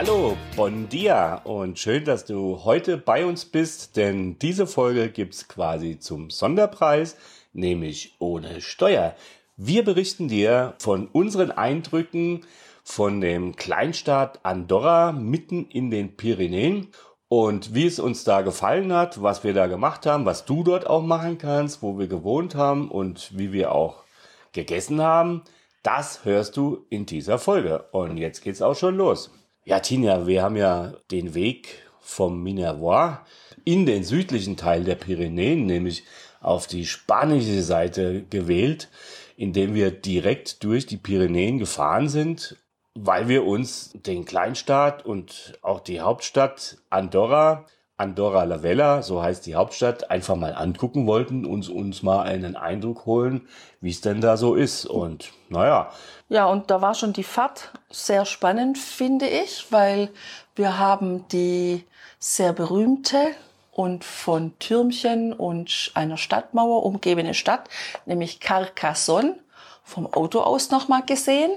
Hallo, bon dia und schön, dass du heute bei uns bist, denn diese Folge gibt's quasi zum Sonderpreis, nämlich ohne Steuer. Wir berichten dir von unseren Eindrücken von dem Kleinstaat Andorra mitten in den Pyrenäen und wie es uns da gefallen hat, was wir da gemacht haben, was du dort auch machen kannst, wo wir gewohnt haben und wie wir auch gegessen haben. Das hörst du in dieser Folge. Und jetzt geht's auch schon los. Ja, Tina, wir haben ja den Weg vom Minervois in den südlichen Teil der Pyrenäen, nämlich auf die spanische Seite gewählt, indem wir direkt durch die Pyrenäen gefahren sind, weil wir uns den Kleinstaat und auch die Hauptstadt Andorra Andorra la Vella, so heißt die Hauptstadt, einfach mal angucken wollten und uns mal einen Eindruck holen, wie es denn da so ist. Und naja. Ja, und da war schon die Fahrt sehr spannend, finde ich, weil wir haben die sehr berühmte und von Türmchen und einer Stadtmauer umgebene Stadt, nämlich Carcassonne, vom Auto aus nochmal gesehen.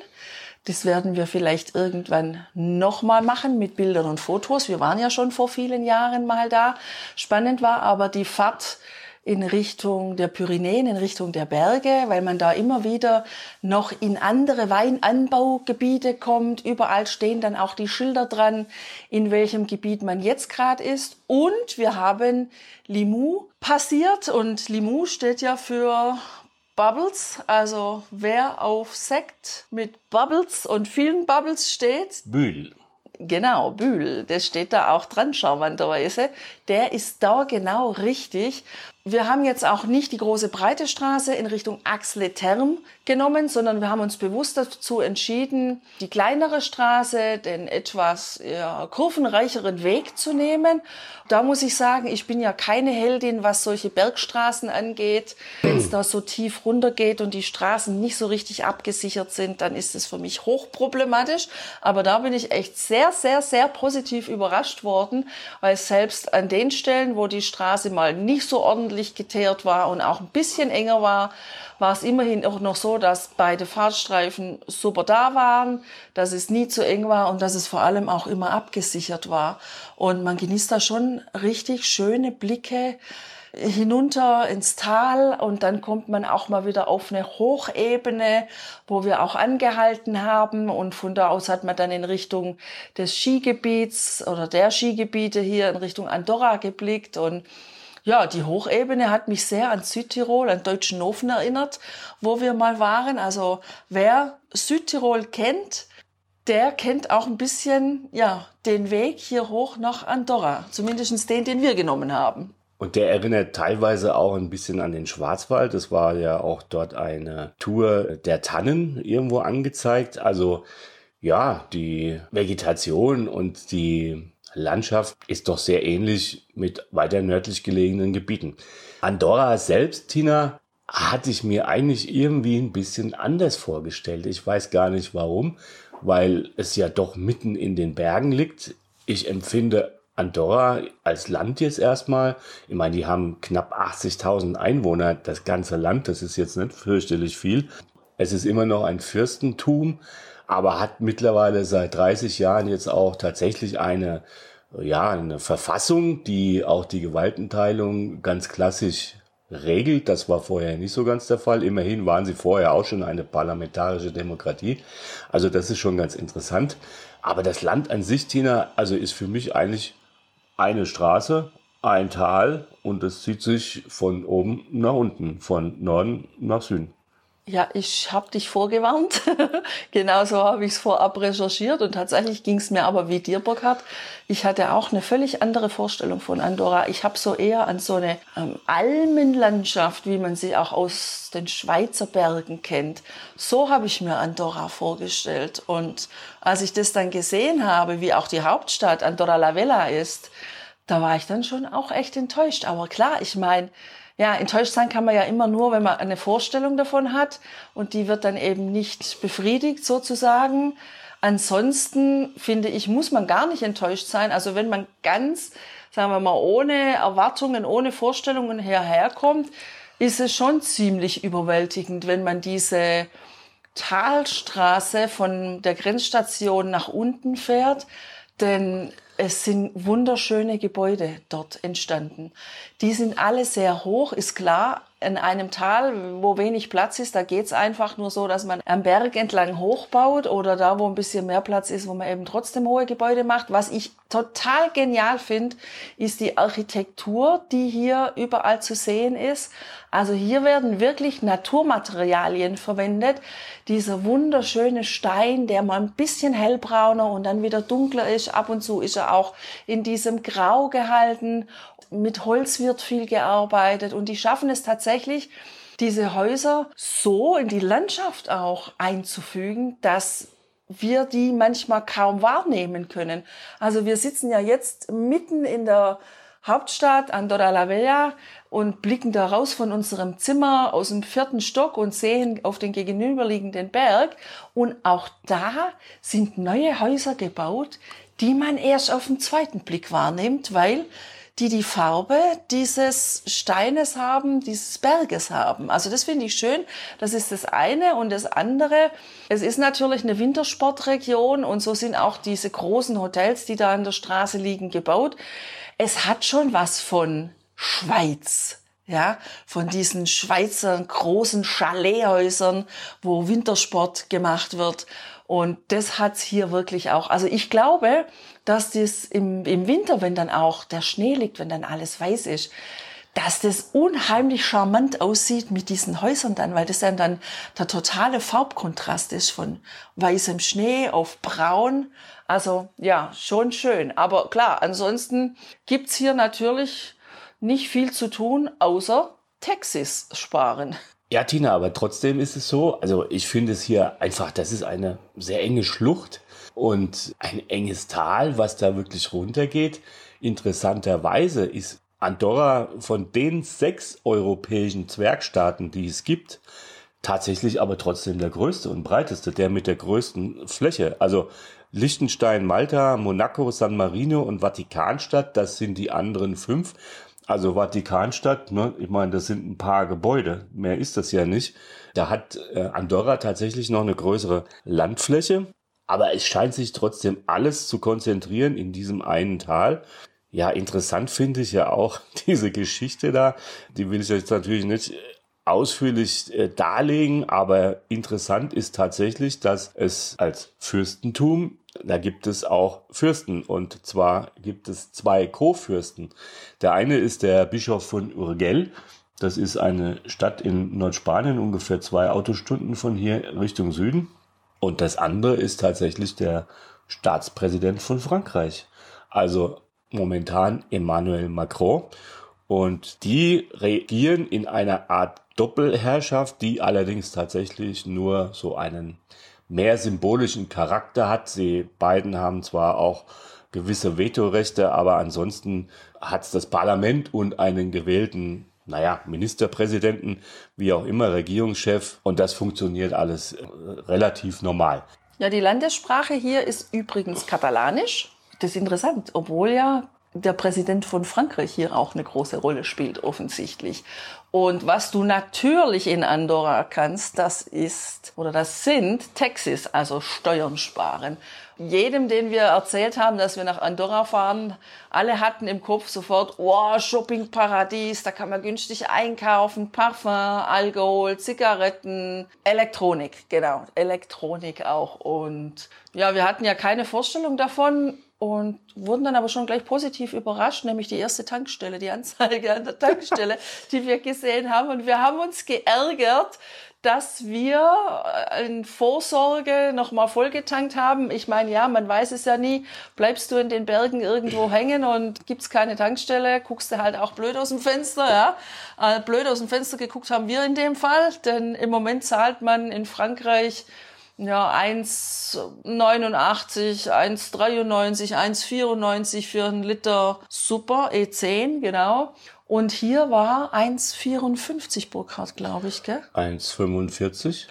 Das werden wir vielleicht irgendwann nochmal machen mit Bildern und Fotos. Wir waren ja schon vor vielen Jahren mal da. Spannend war aber die Fahrt in Richtung der Pyrenäen, in Richtung der Berge, weil man da immer wieder noch in andere Weinanbaugebiete kommt. Überall stehen dann auch die Schilder dran, in welchem Gebiet man jetzt gerade ist. Und wir haben Limoux passiert und Limoux steht ja für Bubbles. Also wer auf Sekt mit Bubbles und vielen Bubbles steht. Bühl. Genau, Bühl, das steht da auch dran, charmanterweise. Der ist da genau richtig. Wir haben jetzt auch nicht die große breite Straße in Richtung Axle Term genommen, sondern wir haben uns bewusst dazu entschieden, die kleinere Straße, den etwas ja, kurvenreicheren Weg zu nehmen. Da muss ich sagen, ich bin ja keine Heldin, was solche Bergstraßen angeht. Wenn es da so tief runtergeht und die Straßen nicht so richtig abgesichert sind, dann ist es für mich hochproblematisch. Aber da bin ich echt sehr, sehr, sehr positiv überrascht worden, weil selbst an den Stellen, wo die Straße mal nicht so ordentlich ordentlich geteert war und auch ein bisschen enger war, war es immerhin auch noch so, dass beide Fahrtstreifen super da waren, dass es nie zu eng war und dass es vor allem auch immer abgesichert war. Und man genießt da schon richtig schöne Blicke hinunter ins Tal und dann kommt man auch mal wieder auf eine Hochebene, wo wir auch angehalten haben und von da aus hat man dann in Richtung des Skigebiets oder der Skigebiete hier in Richtung Andorra geblickt und ja, die Hochebene hat mich sehr an Südtirol, an Deutschenhofen erinnert, wo wir mal waren. Also wer Südtirol kennt, der kennt auch ein bisschen ja, den Weg hier hoch nach Andorra. Zumindest den, den wir genommen haben. Und der erinnert teilweise auch ein bisschen an den Schwarzwald. Es war ja auch dort eine Tour der Tannen irgendwo angezeigt. Also ja, die Vegetation und die Landschaft ist doch sehr ähnlich mit weiter nördlich gelegenen Gebieten. Andorra selbst, Tina, hatte ich mir eigentlich irgendwie ein bisschen anders vorgestellt. Ich weiß gar nicht warum, weil es ja doch mitten in den Bergen liegt. Ich empfinde Andorra als Land jetzt erstmal. Ich meine, die haben knapp 80.000 Einwohner, das ganze Land, das ist jetzt nicht fürchterlich viel. Es ist immer noch ein Fürstentum, aber hat mittlerweile seit 30 Jahren jetzt auch tatsächlich eine, ja, eine Verfassung, die auch die Gewaltenteilung ganz klassisch regelt. Das war vorher nicht so ganz der Fall. Immerhin waren sie vorher auch schon eine parlamentarische Demokratie. Also das ist schon ganz interessant. Aber das Land an sich, Tina, also ist für mich eigentlich eine Straße, ein Tal und es zieht sich von oben nach unten, von Norden nach Süden. Ja, ich habe dich vorgewarnt. Genauso habe ich es vorab recherchiert und tatsächlich ging es mir aber wie dir, Burkhard. Ich hatte auch eine völlig andere Vorstellung von Andorra. Ich habe so eher an so eine ähm, Almenlandschaft, wie man sie auch aus den Schweizer Bergen kennt. So habe ich mir Andorra vorgestellt. Und als ich das dann gesehen habe, wie auch die Hauptstadt Andorra la Vella ist, da war ich dann schon auch echt enttäuscht. Aber klar, ich meine, ja, enttäuscht sein kann man ja immer nur, wenn man eine Vorstellung davon hat und die wird dann eben nicht befriedigt sozusagen. Ansonsten finde ich, muss man gar nicht enttäuscht sein. Also wenn man ganz, sagen wir mal, ohne Erwartungen, ohne Vorstellungen herherkommt, ist es schon ziemlich überwältigend, wenn man diese Talstraße von der Grenzstation nach unten fährt. Denn es sind wunderschöne Gebäude dort entstanden. Die sind alle sehr hoch, ist klar. In einem Tal, wo wenig Platz ist, da geht's einfach nur so, dass man am Berg entlang hochbaut oder da, wo ein bisschen mehr Platz ist, wo man eben trotzdem hohe Gebäude macht. Was ich total genial finde, ist die Architektur, die hier überall zu sehen ist. Also hier werden wirklich Naturmaterialien verwendet. Dieser wunderschöne Stein, der mal ein bisschen hellbrauner und dann wieder dunkler ist. Ab und zu ist er auch in diesem Grau gehalten. Mit Holz wird viel gearbeitet und die schaffen es tatsächlich, diese Häuser so in die Landschaft auch einzufügen, dass wir die manchmal kaum wahrnehmen können. Also wir sitzen ja jetzt mitten in der Hauptstadt Andorra la Vella und blicken da raus von unserem Zimmer aus dem vierten Stock und sehen auf den gegenüberliegenden Berg. Und auch da sind neue Häuser gebaut, die man erst auf den zweiten Blick wahrnimmt, weil die die Farbe dieses Steines haben, dieses Berges haben. Also das finde ich schön. Das ist das eine. Und das andere, es ist natürlich eine Wintersportregion und so sind auch diese großen Hotels, die da an der Straße liegen, gebaut. Es hat schon was von Schweiz ja, von diesen Schweizer großen Chalet-Häusern, wo Wintersport gemacht wird. Und das hat's hier wirklich auch. Also ich glaube, dass das im, im Winter, wenn dann auch der Schnee liegt, wenn dann alles weiß ist, dass das unheimlich charmant aussieht mit diesen Häusern dann, weil das dann, dann der totale Farbkontrast ist von weißem Schnee auf braun. Also ja, schon schön. Aber klar, ansonsten gibt's hier natürlich nicht viel zu tun, außer Taxis sparen. Ja, Tina, aber trotzdem ist es so, also ich finde es hier einfach, das ist eine sehr enge Schlucht und ein enges Tal, was da wirklich runtergeht. Interessanterweise ist Andorra von den sechs europäischen Zwergstaaten, die es gibt, tatsächlich aber trotzdem der größte und breiteste, der mit der größten Fläche. Also Liechtenstein, Malta, Monaco, San Marino und Vatikanstadt, das sind die anderen fünf. Also Vatikanstadt, ne, ich meine, das sind ein paar Gebäude, mehr ist das ja nicht. Da hat äh, Andorra tatsächlich noch eine größere Landfläche, aber es scheint sich trotzdem alles zu konzentrieren in diesem einen Tal. Ja, interessant finde ich ja auch diese Geschichte da. Die will ich jetzt natürlich nicht ausführlich äh, darlegen, aber interessant ist tatsächlich, dass es als Fürstentum da gibt es auch Fürsten und zwar gibt es zwei Co-Fürsten. Der eine ist der Bischof von Urgell. Das ist eine Stadt in Nordspanien, ungefähr zwei Autostunden von hier Richtung Süden. Und das andere ist tatsächlich der Staatspräsident von Frankreich. Also momentan Emmanuel Macron. Und die regieren in einer Art Doppelherrschaft, die allerdings tatsächlich nur so einen mehr symbolischen Charakter hat. Sie beiden haben zwar auch gewisse Vetorechte, aber ansonsten hat es das Parlament und einen gewählten, naja, Ministerpräsidenten, wie auch immer, Regierungschef und das funktioniert alles äh, relativ normal. Ja, die Landessprache hier ist übrigens Katalanisch. Das ist interessant, obwohl ja der Präsident von Frankreich hier auch eine große Rolle spielt, offensichtlich. Und was du natürlich in Andorra kannst, das ist oder das sind Taxis, also Steuern sparen. Jedem, den wir erzählt haben, dass wir nach Andorra fahren, alle hatten im Kopf sofort, wow, Shoppingparadies, da kann man günstig einkaufen, Parfum, Alkohol, Zigaretten, Elektronik, genau, Elektronik auch. Und ja, wir hatten ja keine Vorstellung davon, und wurden dann aber schon gleich positiv überrascht, nämlich die erste Tankstelle, die Anzeige an der Tankstelle, die wir gesehen haben. Und wir haben uns geärgert, dass wir äh, in Vorsorge nochmal vollgetankt haben. Ich meine, ja, man weiß es ja nie. Bleibst du in den Bergen irgendwo hängen und gibt's keine Tankstelle, guckst du halt auch blöd aus dem Fenster, ja. Äh, blöd aus dem Fenster geguckt haben wir in dem Fall, denn im Moment zahlt man in Frankreich ja, 1,89, 1,93, 1,94 für einen Liter Super E10, genau. Und hier war 1,54 Burkhardt, glaube ich, gell? 1,45.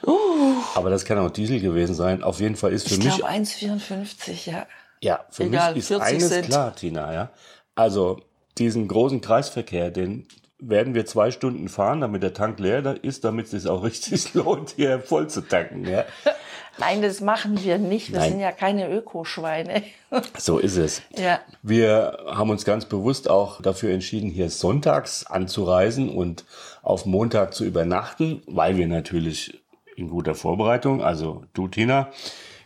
Aber das kann auch Diesel gewesen sein. Auf jeden Fall ist für Ich mich. glaube 1,54, ja. Ja, für Egal, mich ist 40 eines Cent. klar, Tina, ja. Also, diesen großen Kreisverkehr, den werden wir zwei Stunden fahren, damit der Tank leer ist, damit es sich auch richtig lohnt, hier voll zu tanken, ja. Nein, das machen wir nicht. Wir Nein. sind ja keine Ökoschweine. So ist es. ja. Wir haben uns ganz bewusst auch dafür entschieden, hier sonntags anzureisen und auf Montag zu übernachten, weil wir natürlich in guter Vorbereitung, also du Tina,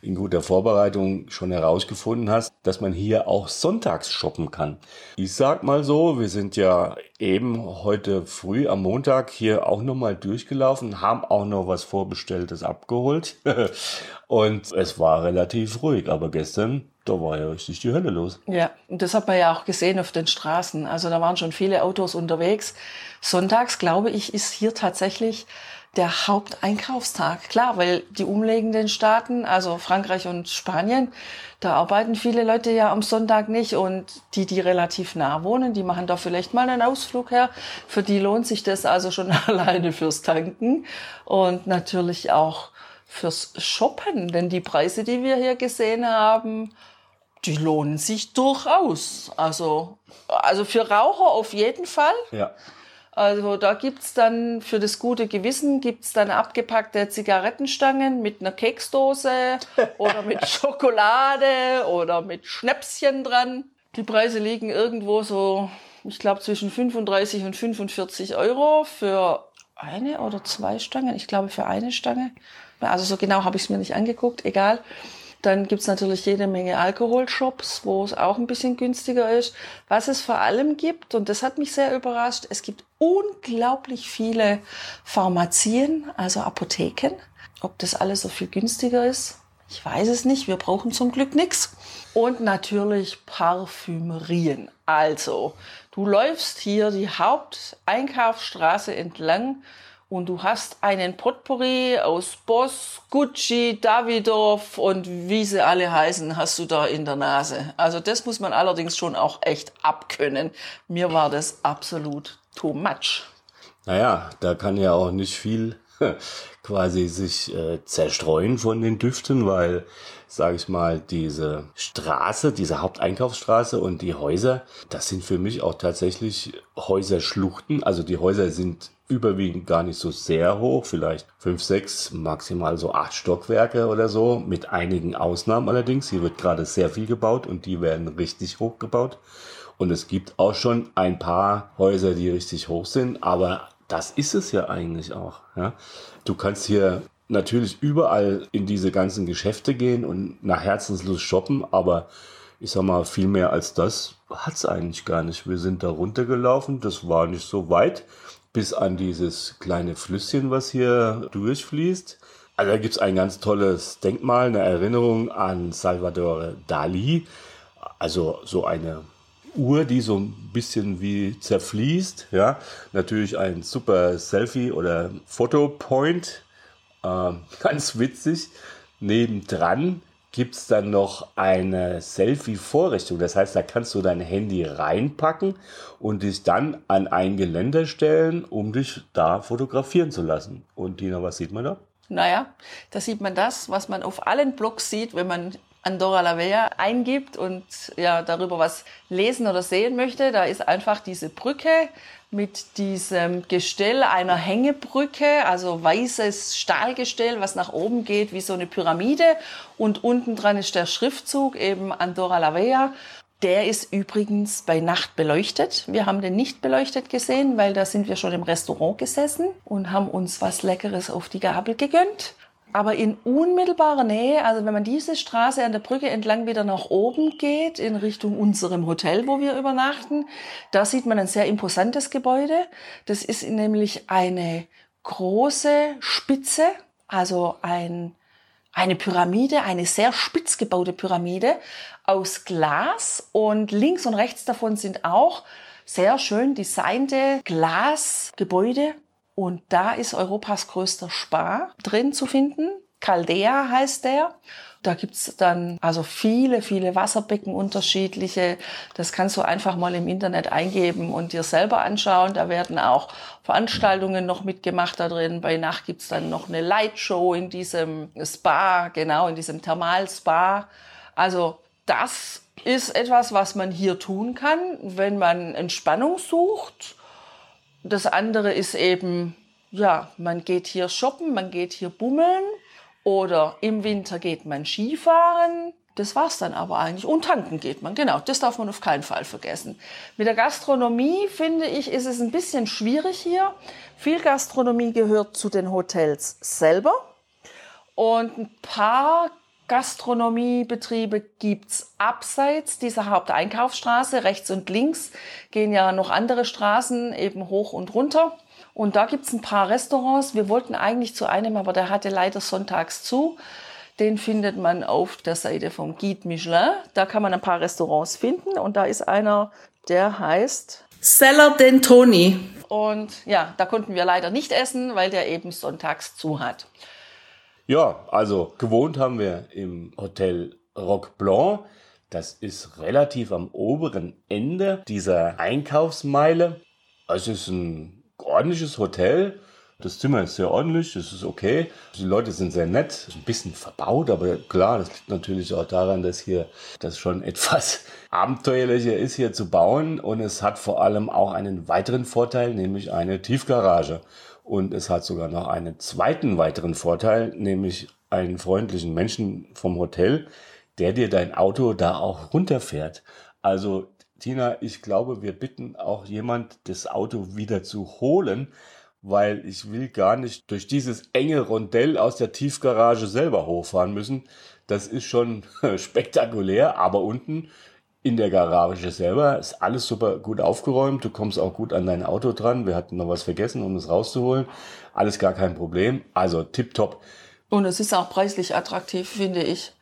in guter Vorbereitung schon herausgefunden hast, dass man hier auch sonntags shoppen kann. Ich sag mal so, wir sind ja eben heute früh am Montag hier auch nochmal durchgelaufen, haben auch noch was Vorbestelltes abgeholt und es war relativ ruhig, aber gestern, da war ja richtig die Hölle los. Ja, und das hat man ja auch gesehen auf den Straßen. Also da waren schon viele Autos unterwegs. Sonntags, glaube ich, ist hier tatsächlich der Haupteinkaufstag. Klar, weil die umliegenden Staaten, also Frankreich und Spanien, da arbeiten viele Leute ja am Sonntag nicht und die, die relativ nah wohnen, die machen da vielleicht mal einen Ausflug her. Für die lohnt sich das also schon alleine fürs Tanken und natürlich auch fürs Shoppen, denn die Preise, die wir hier gesehen haben, die lohnen sich durchaus. Also, also für Raucher auf jeden Fall. Ja. Also da gibt's dann für das gute Gewissen gibt's dann abgepackte Zigarettenstangen mit einer Keksdose oder mit Schokolade oder mit Schnäpschen dran. Die Preise liegen irgendwo so, ich glaube, zwischen 35 und 45 Euro für eine oder zwei Stangen. Ich glaube für eine Stange. Also so genau habe ich es mir nicht angeguckt, egal. Dann gibt's natürlich jede Menge Alkoholshops, wo es auch ein bisschen günstiger ist. Was es vor allem gibt, und das hat mich sehr überrascht, es gibt unglaublich viele Pharmazien, also Apotheken. Ob das alles so viel günstiger ist, ich weiß es nicht. Wir brauchen zum Glück nichts. Und natürlich Parfümerien. Also, du läufst hier die Haupteinkaufsstraße entlang und du hast einen Potpourri aus Boss, Gucci, Davidoff und wie sie alle heißen, hast du da in der Nase. Also das muss man allerdings schon auch echt abkönnen. Mir war das absolut too much. Naja, da kann ja auch nicht viel quasi sich äh, zerstreuen von den Düften, weil, sage ich mal, diese Straße, diese Haupteinkaufsstraße und die Häuser, das sind für mich auch tatsächlich Häuserschluchten. Also die Häuser sind überwiegend gar nicht so sehr hoch, vielleicht fünf, sechs, maximal so acht Stockwerke oder so, mit einigen Ausnahmen allerdings. Hier wird gerade sehr viel gebaut und die werden richtig hoch gebaut. Und es gibt auch schon ein paar Häuser, die richtig hoch sind, aber das ist es ja eigentlich auch. Ja? Du kannst hier natürlich überall in diese ganzen Geschäfte gehen und nach Herzenslust shoppen, aber ich sag mal, viel mehr als das hat's eigentlich gar nicht. Wir sind da runtergelaufen, das war nicht so weit, bis an dieses kleine Flüsschen, was hier durchfließt. Also da gibt's ein ganz tolles Denkmal, eine Erinnerung an Salvador Dali. Also so eine Uhr, die so ein bisschen wie zerfließt. Ja, natürlich ein super Selfie oder Fotopoint. Ähm, ganz witzig. Nebendran gibt's dann noch eine Selfie-Vorrichtung. Das heißt, da kannst du dein Handy reinpacken und dich dann an ein Geländer stellen, um dich da fotografieren zu lassen. Und Tina, was sieht man da? Naja, da sieht man das, was man auf allen Blogs sieht, wenn man Andorra la Vella eingibt und ja darüber was lesen oder sehen möchte. Da ist einfach diese Brücke mit diesem Gestell einer Hängebrücke, also weißes Stahlgestell, was nach oben geht wie so eine Pyramide. Und unten dran ist der Schriftzug eben Andorra la Vella. Der ist übrigens bei Nacht beleuchtet. Wir haben den nicht beleuchtet gesehen, weil da sind wir schon im Restaurant gesessen und haben uns was Leckeres auf die Gabel gegönnt. Aber in unmittelbarer Nähe, also wenn man diese Straße an der Brücke entlang wieder nach oben geht, in Richtung unserem Hotel, wo wir übernachten, da sieht man ein sehr imposantes Gebäude. Das ist nämlich eine große Spitze, also ein, eine Pyramide, eine sehr spitz gebaute Pyramide aus Glas und links und rechts davon sind auch sehr schön designte Glasgebäude und da ist Europas größter Spa drin zu finden. Caldea heißt der. Da gibt's dann also viele, viele Wasserbecken unterschiedliche. Das kannst du einfach mal im Internet eingeben und dir selber anschauen. Da werden auch Veranstaltungen noch mitgemacht da drin. Bei Nacht gibt's dann noch eine Lightshow in diesem Spa, genau, in diesem Thermalspa. Also das ist etwas, was man hier tun kann, wenn man Entspannung sucht. Das andere ist eben, ja, man geht hier shoppen, man geht hier bummeln oder im Winter geht man Skifahren. Das war's dann aber eigentlich. Und tanken geht man, genau. Das darf man auf keinen Fall vergessen. Mit der Gastronomie, finde ich, ist es ein bisschen schwierig hier. Viel Gastronomie gehört zu den Hotels selber. Und ein paar Gastronomiebetriebe gibt's abseits dieser Haupteinkaufsstraße. Rechts und links gehen ja noch andere Straßen eben hoch und runter. Und da gibt's ein paar Restaurants. Wir wollten eigentlich zu einem, aber der hatte leider sonntags zu. Den findet man auf der Seite vom Guide Michelin. Da kann man ein paar Restaurants finden. Und da ist einer, der heißt Cellar Dentoni. Und ja, da konnten wir leider nicht essen, weil der eben sonntags zu hat. Ja, also gewohnt haben wir im Hotel Rock Blanc. Das ist relativ am oberen Ende dieser Einkaufsmeile. Es ist ein ordentliches Hotel. Das Zimmer ist sehr ordentlich, das ist okay. Die Leute sind sehr nett, ein bisschen verbaut, aber klar, das liegt natürlich auch daran, dass hier das schon etwas abenteuerlicher ist, hier zu bauen. Und es hat vor allem auch einen weiteren Vorteil, nämlich eine Tiefgarage. Und es hat sogar noch einen zweiten weiteren Vorteil, nämlich einen freundlichen Menschen vom Hotel, der dir dein Auto da auch runterfährt. Also Tina, ich glaube, wir bitten auch jemand, das Auto wieder zu holen, weil ich will gar nicht durch dieses enge Rondell aus der Tiefgarage selber hochfahren müssen. Das ist schon spektakulär, aber unten in der Garage selber ist alles super gut aufgeräumt. Du kommst auch gut an dein Auto dran. Wir hatten noch was vergessen, um es rauszuholen. Alles gar kein Problem. Also tipptopp. Und es ist auch preislich attraktiv, finde ich.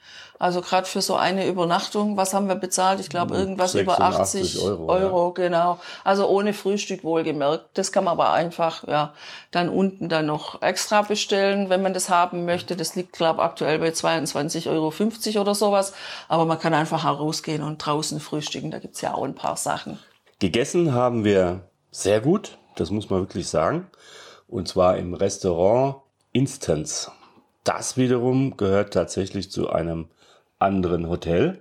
Also gerade für so eine Übernachtung, was haben wir bezahlt? Ich glaube irgendwas über 80 Euro, Euro ja. genau. Also ohne Frühstück wohlgemerkt. Das kann man aber einfach ja dann unten dann noch extra bestellen, wenn man das haben möchte. Das liegt glaube aktuell bei 22,50 Euro oder sowas. Aber man kann einfach herausgehen und draußen frühstücken. Da gibt's ja auch ein paar Sachen. Gegessen haben wir sehr gut, das muss man wirklich sagen. Und zwar im Restaurant Instance. Das wiederum gehört tatsächlich zu einem anderen Hotel.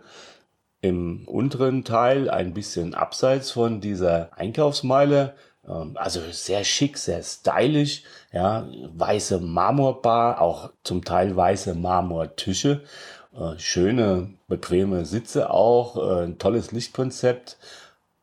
Im unteren Teil, ein bisschen abseits von dieser Einkaufsmeile, ähm, also sehr schick, sehr stylisch, ja, weiße Marmorbar, auch zum Teil weiße Marmortische, äh, schöne, bequeme Sitze auch, äh, ein tolles Lichtkonzept,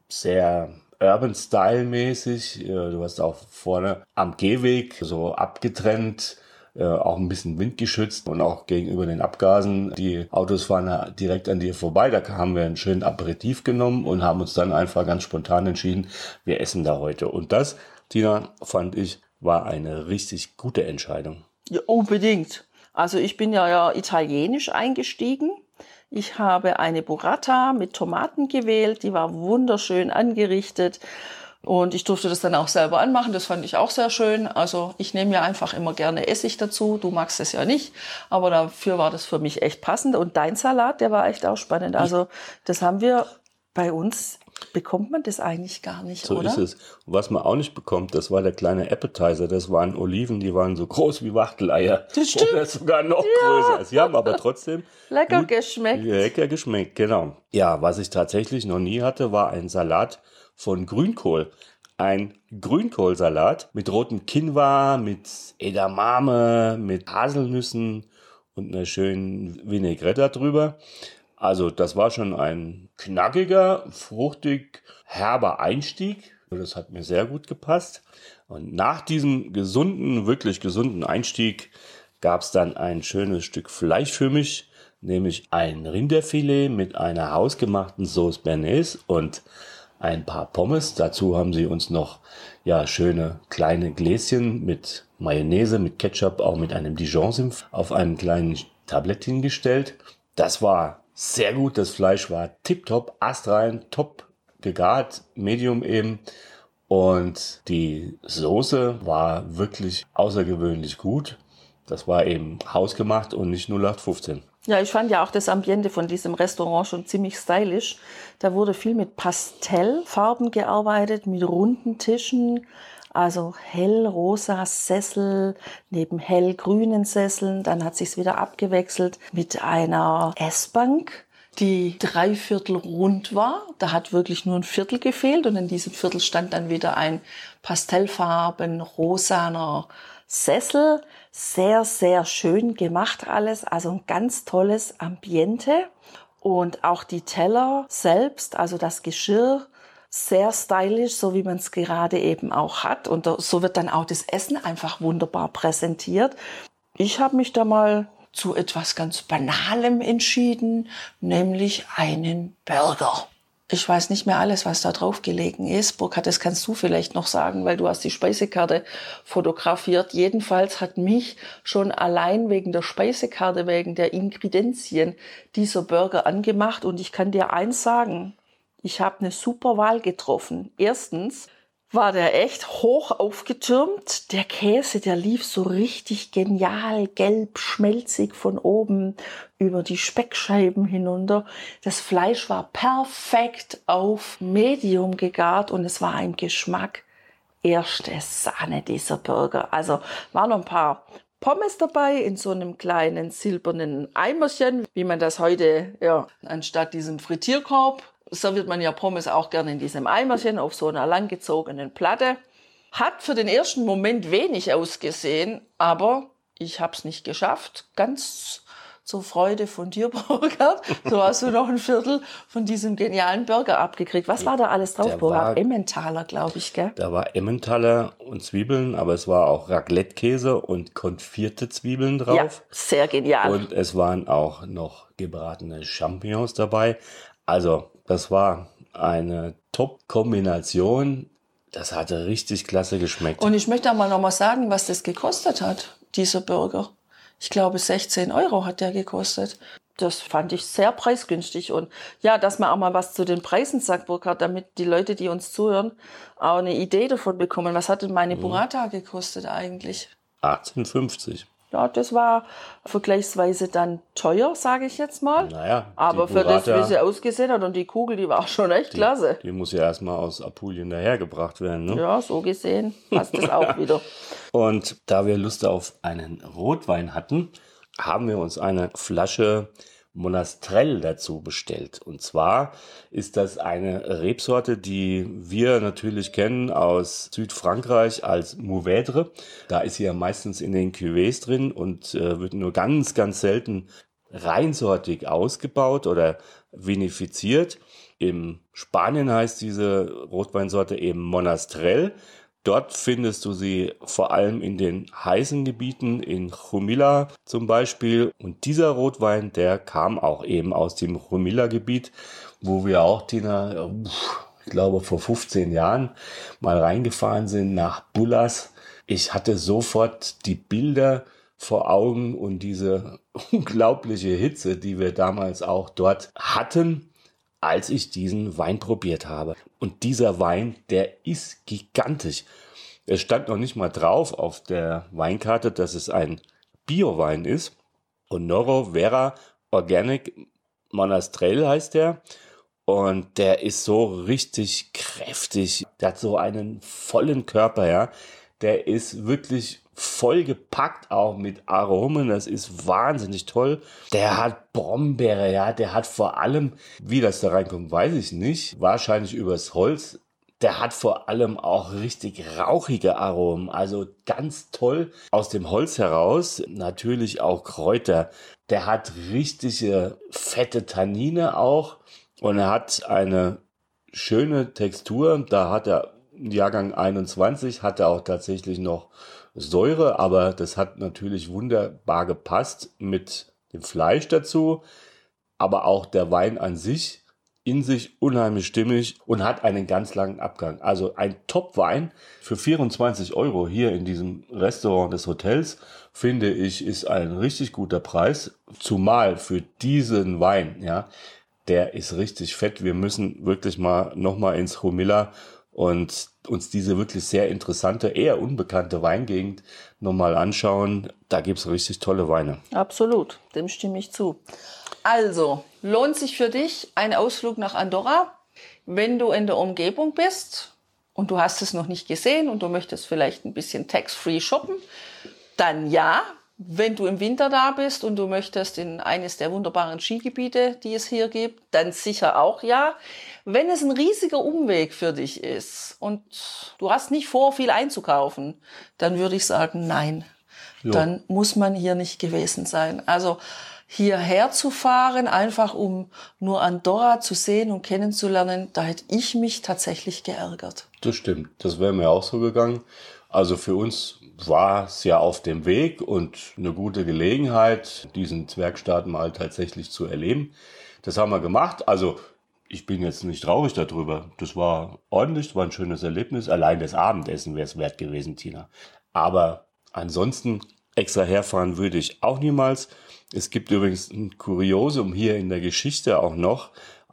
sehr Urban Style mäßig. Äh, du hast auch vorne am Gehweg so abgetrennt äh, auch ein bisschen windgeschützt und auch gegenüber den Abgasen. Die Autos fahren direkt an dir vorbei. Da haben wir einen schönen Aperitif genommen und haben uns dann einfach ganz spontan entschieden, wir essen da heute. Und das, Tina, fand ich, war eine richtig gute Entscheidung. Ja, unbedingt. Also ich bin ja, ja italienisch eingestiegen. Ich habe eine Burrata mit Tomaten gewählt, die war wunderschön angerichtet. Und ich durfte das dann auch selber anmachen. Das fand ich auch sehr schön. Also ich nehme ja einfach immer gerne Essig dazu. Du magst es ja nicht. Aber dafür war das für mich echt passend. Und dein Salat, der war echt auch spannend. Also das haben wir bei uns bekommt man das eigentlich gar nicht, so oder? So ist es. Und was man auch nicht bekommt, das war der kleine Appetizer. Das waren Oliven, die waren so groß wie Wachteleier. Das stimmt. Oder sogar noch ja. größer. Sie haben aber trotzdem lecker geschmeckt. Lecker geschmeckt, genau. Ja, was ich tatsächlich noch nie hatte, war ein Salat von Grünkohl. Ein Grünkohlsalat mit rotem Quinoa, mit Edamame, mit Haselnüssen und einer schönen Vinaigrette drüber. Also das war schon ein knackiger, fruchtig, herber Einstieg. Das hat mir sehr gut gepasst. Und nach diesem gesunden, wirklich gesunden Einstieg gab es dann ein schönes Stück Fleisch für mich, nämlich ein Rinderfilet mit einer hausgemachten Sauce Bernays und ein paar Pommes. Dazu haben sie uns noch ja schöne kleine Gläschen mit Mayonnaise, mit Ketchup, auch mit einem Dijon-Senf auf einem kleinen Tablett hingestellt. Das war sehr gut. Das Fleisch war tipptopp, astrein, top gegart, medium eben. Und die Soße war wirklich außergewöhnlich gut. das war eben hausgemacht und nicht 0815. Ja, ich fand ja auch das Ambiente von diesem Restaurant schon ziemlich stylisch. Da wurde viel mit Pastellfarben gearbeitet, mit runden Tischen, also hellrosa Sessel neben hellgrünen Sesseln. Dann hat sich's wieder abgewechselt mit einer Essbank, die drei Viertel rund war. Da hat wirklich nur ein Viertel gefehlt und in diesem Viertel stand dann wieder ein pastellfarben rosaner Sessel. Sehr, sehr schön gemacht alles. Also ein ganz tolles Ambiente. Und auch die Teller selbst, also das Geschirr, sehr stylisch, so wie man es gerade eben auch hat. Und so wird dann auch das Essen einfach wunderbar präsentiert. Ich habe mich da mal zu etwas ganz Banalem entschieden, nämlich einen Burger. Ich weiß nicht mehr alles, was da drauf gelegen ist. Burkhard, das kannst du vielleicht noch sagen, weil du hast die Speisekarte fotografiert. Jedenfalls hat mich schon allein wegen der Speisekarte, wegen der Ingredienzien dieser Burger angemacht. Und ich kann dir eins sagen, ich habe eine super Wahl getroffen. Erstens, war der echt hoch aufgetürmt. Der Käse, der lief so richtig genial, gelb, schmelzig von oben über die Speckscheiben hinunter. Das Fleisch war perfekt auf Medium gegart und es war ein Geschmack erste Sahne dieser Burger. Also waren noch ein paar Pommes dabei in so einem kleinen silbernen Eimerchen, wie man das heute, ja, anstatt diesem Frittierkorb serviert man ja Pommes auch gerne in diesem Eimerchen auf so einer langgezogenen Platte. Hat für den ersten Moment wenig ausgesehen, aber ich habe es nicht geschafft. Ganz zur Freude von dir, Burkhard. So hast du noch ein Viertel von diesem genialen Burger abgekriegt. Was war da alles drauf, Der Burkhard? Emmentaler, glaube ich, gell? Da war Emmentaler und Zwiebeln, aber es war auch Raclette-Käse und konfierte Zwiebeln drauf. Ja, sehr genial. Und es waren auch noch gebratene Champignons dabei. Also, das war eine Top-Kombination. Das hatte richtig klasse geschmeckt. Und ich möchte auch mal noch mal sagen, was das gekostet hat, dieser Burger. Ich glaube, 16 Euro hat der gekostet. Das fand ich sehr preisgünstig. Und ja, dass man auch mal was zu den Preisen sagt, Burkhard, damit die Leute, die uns zuhören, auch eine Idee davon bekommen. Was hat denn meine mhm. Burrata gekostet eigentlich? 18,50 ja, das war vergleichsweise dann teuer, sage ich jetzt mal. Naja. Aber für das, wie sie ausgesehen hat und die Kugel, die war schon echt die, klasse. Die muss ja erstmal aus Apulien dahergebracht werden, ne? Ja, so gesehen passt das auch wieder. Und da wir Lust auf einen Rotwein hatten, haben wir uns eine Flasche Monastrell dazu bestellt. Und zwar ist das eine Rebsorte, die wir natürlich kennen aus Südfrankreich als Mourvèdre. Da ist sie ja meistens in den Cuvées drin und äh, wird nur ganz, ganz selten reinsortig ausgebaut oder vinifiziert. Im Spanien heißt diese Rotweinsorte eben Monastrell. Dort findest du sie vor allem in den heißen Gebieten, in Jumilla zum Beispiel. Und dieser Rotwein, der kam auch eben aus dem Jumilla-Gebiet, wo wir auch, Tina, ich glaube vor 15 Jahren mal reingefahren sind nach Bullas. Ich hatte sofort die Bilder vor Augen und diese unglaubliche Hitze, die wir damals auch dort hatten als ich diesen Wein probiert habe. Und dieser Wein, der ist gigantisch. Es stand noch nicht mal drauf auf der Weinkarte, dass es ein Bio-Wein ist. Und Noro Vera Organic Monastrell heißt der. Und der ist so richtig kräftig. Der hat so einen vollen Körper, ja. Der ist wirklich vollgepackt auch mit Aromen. Das ist wahnsinnig toll. Der hat Brombeere, ja. Der hat vor allem, wie das da reinkommt, weiß ich nicht. Wahrscheinlich übers Holz. Der hat vor allem auch richtig rauchige Aromen, also ganz toll aus dem Holz heraus. Natürlich auch Kräuter. Der hat richtige fette Tannine auch und er hat eine schöne Textur. Da hat er Jahrgang 21 hat er auch tatsächlich noch Säure, aber das hat natürlich wunderbar gepasst mit dem Fleisch dazu, aber auch der Wein an sich in sich unheimlich stimmig und hat einen ganz langen Abgang. Also ein Top-Wein für 24 Euro hier in diesem Restaurant des Hotels, finde ich, ist ein richtig guter Preis. Zumal für diesen Wein, ja, der ist richtig fett. Wir müssen wirklich mal nochmal ins Humilla und uns diese wirklich sehr interessante, eher unbekannte Weingegend nochmal anschauen. Da gibt es richtig tolle Weine. Absolut, dem stimme ich zu. Also, lohnt sich für dich ein Ausflug nach Andorra, wenn du in der Umgebung bist und du hast es noch nicht gesehen und du möchtest vielleicht ein bisschen tax-free shoppen, dann ja, wenn du im Winter da bist und du möchtest in eines der wunderbaren Skigebiete, die es hier gibt, dann sicher auch ja. Wenn es ein riesiger Umweg für dich ist und du hast nicht vor, viel einzukaufen, dann würde ich sagen, nein. Jo. Dann muss man hier nicht gewesen sein. Also hierher zu fahren, einfach um nur Andorra zu sehen und kennenzulernen, da hätte ich mich tatsächlich geärgert. Das stimmt. Das wäre mir auch so gegangen. Also für uns war es ja auf dem Weg und eine gute Gelegenheit, diesen Zwergstaat mal tatsächlich zu erleben. Das haben wir gemacht. Also ich bin jetzt nicht traurig darüber. Das war ordentlich, war ein schönes Erlebnis. Allein das Abendessen wäre es wert gewesen, Tina. Aber ansonsten extra herfahren würde ich auch niemals. Es gibt übrigens ein Kuriosum hier in der Geschichte auch noch.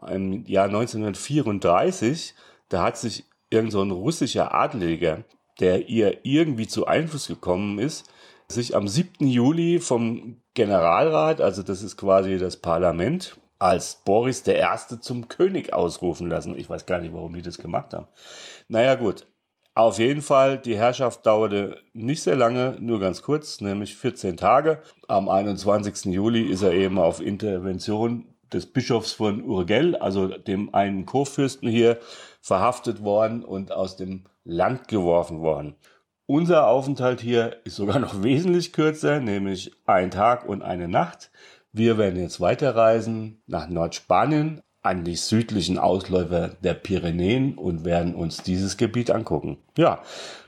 Im Jahr 1934, da hat sich irgend so ein russischer Adliger der ihr irgendwie zu Einfluss gekommen ist, sich am 7. Juli vom Generalrat, also das ist quasi das Parlament, als Boris der Erste zum König ausrufen lassen. Ich weiß gar nicht, warum die das gemacht haben. Naja gut, auf jeden Fall, die Herrschaft dauerte nicht sehr lange, nur ganz kurz, nämlich 14 Tage. Am 21. Juli ist er eben auf Intervention des Bischofs von Urgell, also dem einen Kurfürsten hier, verhaftet worden und aus dem Land geworfen worden. Unser Aufenthalt hier ist sogar noch wesentlich kürzer, nämlich ein Tag und eine Nacht. Wir werden jetzt weiterreisen nach Nordspanien an die südlichen Ausläufer der Pyrenäen und werden uns dieses Gebiet angucken. Ja,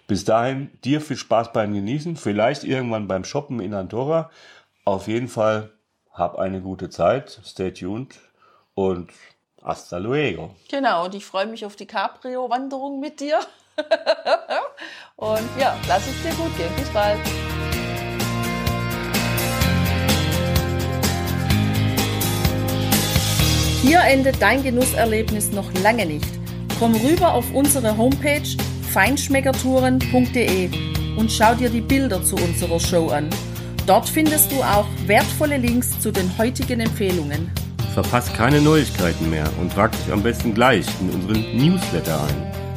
bis dahin dir viel Spaß beim Genießen, vielleicht irgendwann beim Shoppen in Andorra. Auf jeden Fall hab eine gute Zeit, stay tuned und hasta luego. Genau, und ich freue mich auf die Cabrio-Wanderung mit dir. Und ja, lass es dir gut gehen. Bis bald. Hier endet dein Genusserlebnis noch lange nicht. Komm rüber auf unsere Homepage feinschmeckertouren.de und schau dir die Bilder zu unserer Show an. Dort findest du auch wertvolle Links zu den heutigen Empfehlungen. Verpasst keine Neuigkeiten mehr und trag dich am besten gleich in unseren Newsletter ein.